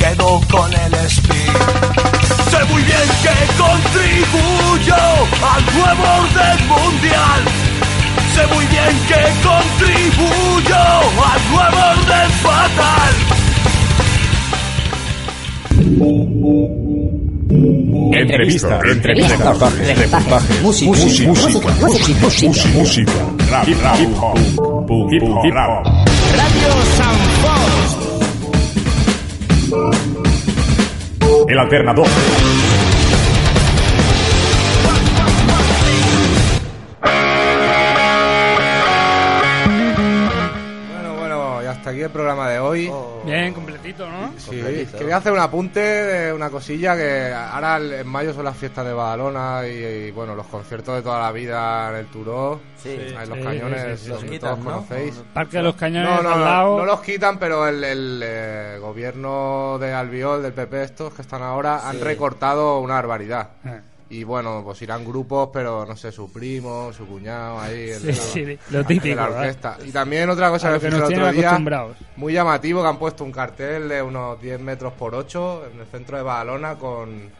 quedo con el speed. Sé muy bien que contribuyo al nuevo orden mundial. Sé muy bien que contribuyo al nuevo orden fatal. Entrevista, entrevista, reportajes, reportajes, música, música, música, música, rap, rap, hip hop, hip hop. Radio San El alternador. Aquí el programa de hoy. Bien, completito, ¿no? Sí, quería hacer un apunte de una cosilla que ahora en mayo son las fiestas de Badalona y, y, bueno, los conciertos de toda la vida en el Turó. Sí. en los Sí, cañones, sí, sí, los quitan, todos ¿no? conocéis. Parque de los Cañones No, no, al no, lado. no los quitan, pero el, el, eh, gobierno de Albiol, del PP, estos que están ahora, han recortado una barbaridad. Eh. Y bueno, pues irán grupos, pero no sé, su primo, su cuñado, ahí. el Sí, de la- sí, lo típico, de la orquesta. Y también otra cosa que que nos el otro día, muy llamativo, que han puesto un cartel de unos 10 metros por 8 en el centro de Badalona con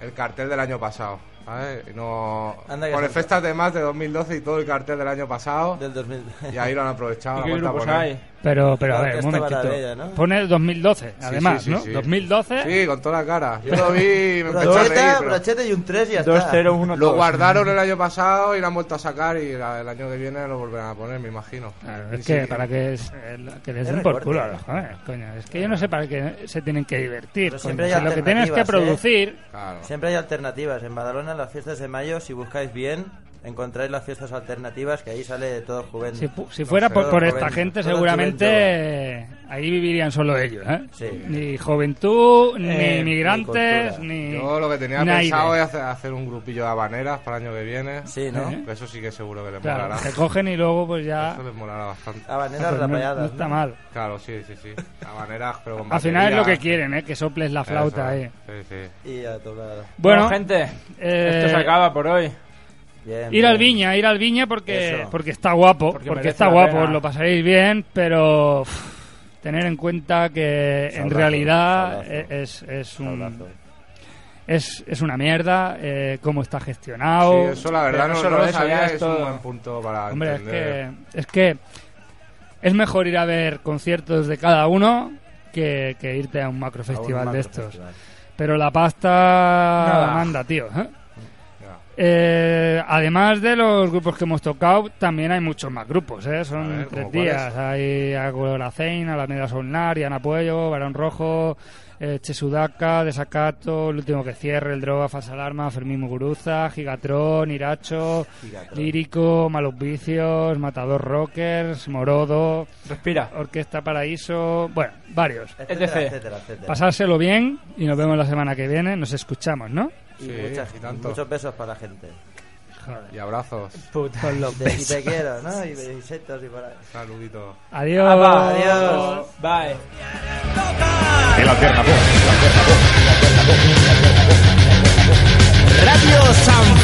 el cartel del año pasado. ¿Sabes? No... Con festas de más de 2012 y todo el cartel del año pasado. Del 2000. Y ahí lo han aprovechado. ¿Y qué grupos hay? Pero, pero a ver, un momentito. ¿no? Pone 2012, Sí, además, sí, sí, ¿no? sí. 2012. Sí, con toda la cara. Yo lo vi me a reír. Pero- brocheta y un 3 y ya Dos, está. cero, uno, Lo guardaron el año pasado y lo han vuelto a sacar y la- el año que viene lo volverán a poner, me imagino. Claro, es que sí, para que, es- el- que les Es den por culo a los jóvenes, coño. Es que yo no sé para qué se tienen que divertir. Pero coño. siempre hay Si lo que tienes que alternativas, ¿eh? producir. Claro. Siempre hay alternativas. En Badalona, las fiestas de mayo, si buscáis bien, encontráis las fiestas alternativas, que ahí sale todo juventud. Si, si fuera por, por esta gente, seguramente eh, ahí vivirían solo ellos. ¿eh? Sí. Ni juventud, ni Eh, inmigrantes, ni ni. Yo lo que tenía ni pensado aire. es hacer, un grupillo de habaneras para el año que viene. Sí, ¿no? ¿Eh? Eso sí que seguro que les Claro, molará. se cogen y luego pues ya. Eso les molará bastante. Habaneras Pues no- rapalladas. no está ¿no? mal. Claro, sí, sí, sí. Habaneras, pero con Al final es lo que quieren, ¿eh? que soples la flauta Eso, ahí. Sí, sí. Y a tocar. Bueno, gente, eh, esto se acaba por hoy. Bien, Ir bien. al Viña, ir al Viña porque, Eso. porque está guapo, Porque está guapo, pena. os lo pasaréis bien, pero uf, tener en cuenta que en realidad salvazo. es, es un es, es una mierda eh, cómo está gestionado. Sí, eso la verdad no, no lo sabía y es un buen punto para Hombre, es entender. que es que es mejor ir a ver conciertos de cada uno que, que irte a un macro A un festival de macro estos. festival. Pero la pasta Nada. manda, tío. ¿eh? Eh, además de los grupos que hemos tocado, también hay muchos más grupos, ¿eh? Son ver, tres ¿cómo días. Hay Agolacein, Alameda Solnar, Iana Puello, Barón Rojo, eh, Chesudaka, Desacato, el último que cierre, El Droga, Falsa Alarma, Fermín Muguruza, Gigatron, Iracho, Gigatron. Lírico, Malos Vicios, Matador Rockers, Morodo, Respira. Orquesta Paraíso, bueno, varios. Etcétera, etc. etcétera, etcétera. Pasárselo bien y nos vemos la semana que viene. Nos escuchamos, ¿no? Y Sí, muchas- y tanto. muchos besos para la gente. Joder. Y abrazos. Puta. Con los Y te, y besos. te quiero, ¿no? Y besitos y por ahí. Saludito. Adiós. Apa, Adiós. Bye. El alternador. Radio Sanford.